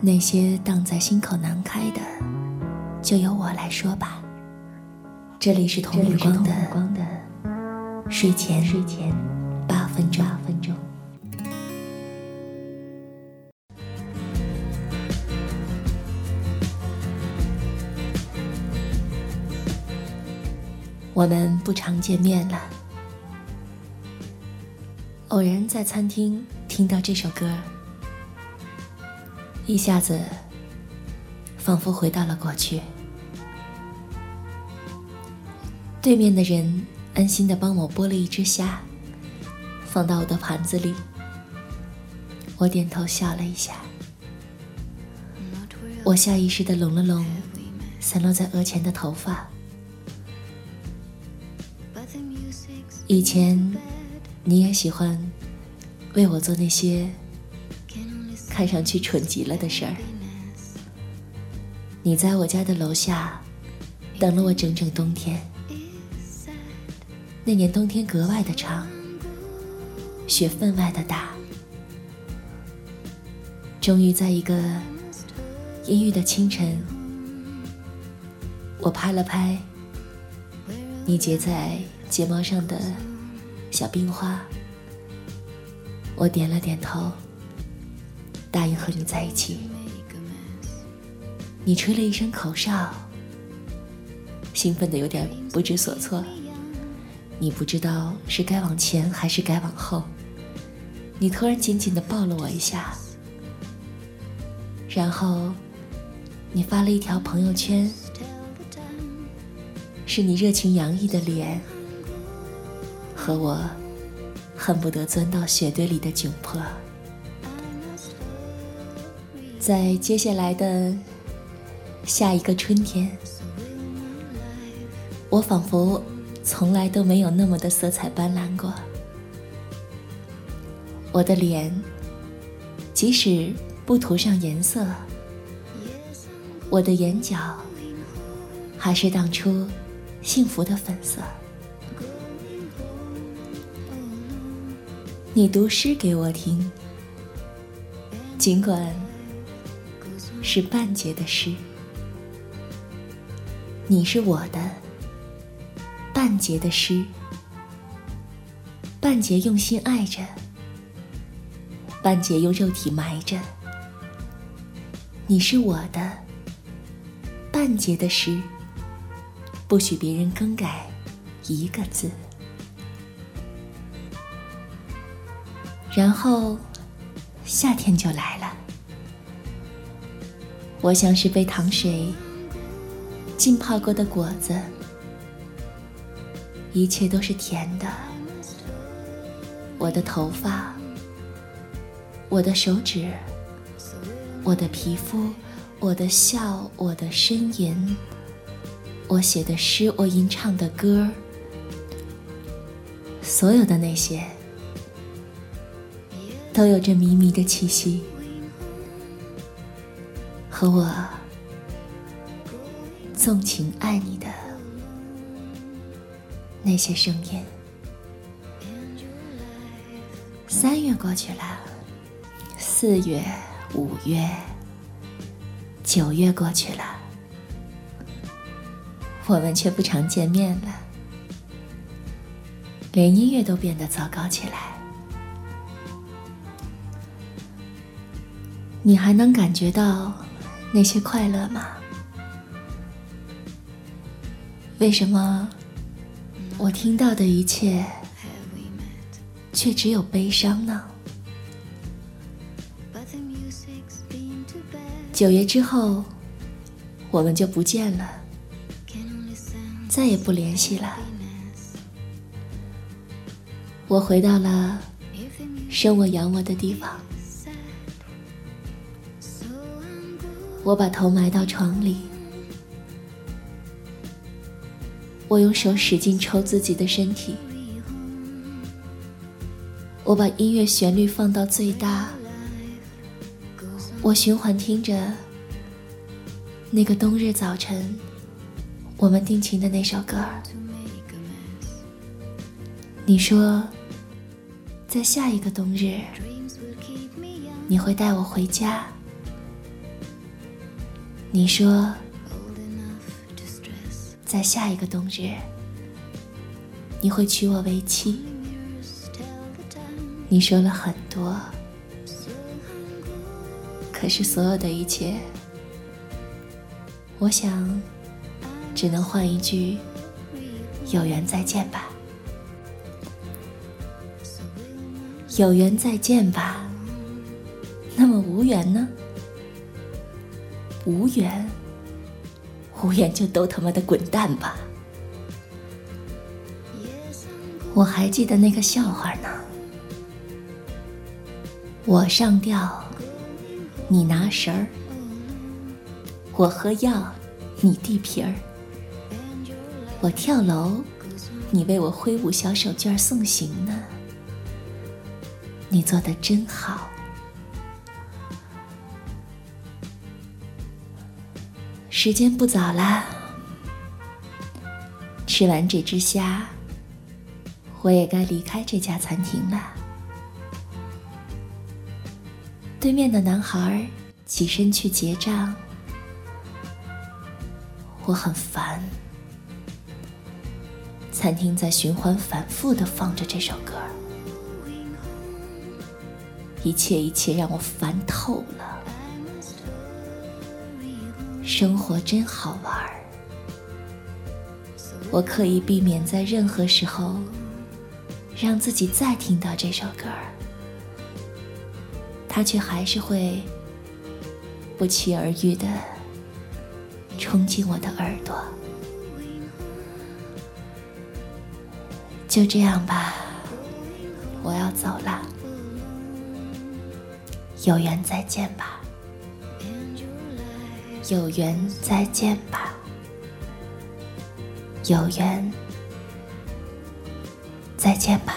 那些荡在心口难开的，就由我来说吧。这里是童日光的睡前睡前八分钟。我们不常见面了，偶然在餐厅听到这首歌。一下子，仿佛回到了过去。对面的人安心的帮我剥了一只虾，放到我的盘子里。我点头笑了一下。我下意识的拢了拢散落在额前的头发。以前，你也喜欢为我做那些。看上去蠢极了的事儿，你在我家的楼下等了我整整冬天。那年冬天格外的长，雪分外的大。终于在一个阴郁的清晨，我拍了拍你结在睫毛上的小冰花，我点了点头。答应和你在一起，你吹了一声口哨，兴奋的有点不知所措。你不知道是该往前还是该往后。你突然紧紧的抱了我一下，然后你发了一条朋友圈，是你热情洋溢的脸和我恨不得钻到雪堆里的窘迫。在接下来的下一个春天，我仿佛从来都没有那么的色彩斑斓过。我的脸，即使不涂上颜色，我的眼角还是当初幸福的粉色。你读诗给我听，尽管。是半截的诗，你是我的半截的诗，半截用心爱着，半截用肉体埋着。你是我的半截的诗，不许别人更改一个字。然后，夏天就来了。我像是被糖水浸泡过的果子，一切都是甜的。我的头发，我的手指，我的皮肤，我的笑，我的呻吟，我写的诗，我吟唱的歌，所有的那些，都有着迷迷的气息。和我纵情爱你的那些声音。三月过去了，四月、五月、九月过去了，我们却不常见面了，连音乐都变得糟糕起来。你还能感觉到？那些快乐吗？为什么我听到的一切却只有悲伤呢？九月之后，我们就不见了，再也不联系了。我回到了生我养我的地方。我把头埋到床里，我用手使劲抽自己的身体，我把音乐旋律放到最大，我循环听着那个冬日早晨我们定情的那首歌儿。你说，在下一个冬日，你会带我回家。你说，在下一个冬日，你会娶我为妻。你说了很多，可是所有的一切，我想，只能换一句“有缘再见吧”。有缘再见吧。那么无缘呢？无缘，无缘就都他妈的滚蛋吧！我还记得那个笑话呢。我上吊，你拿绳儿；我喝药，你递瓶儿；我跳楼，你为我挥舞小手绢送行呢。你做的真好。时间不早了，吃完这只虾，我也该离开这家餐厅了。对面的男孩起身去结账，我很烦。餐厅在循环反复的放着这首歌，一切一切让我烦透了。生活真好玩儿，我刻意避免在任何时候让自己再听到这首歌儿，它却还是会不期而遇的冲进我的耳朵。就这样吧，我要走了，有缘再见吧。有缘再见吧，有缘再见吧。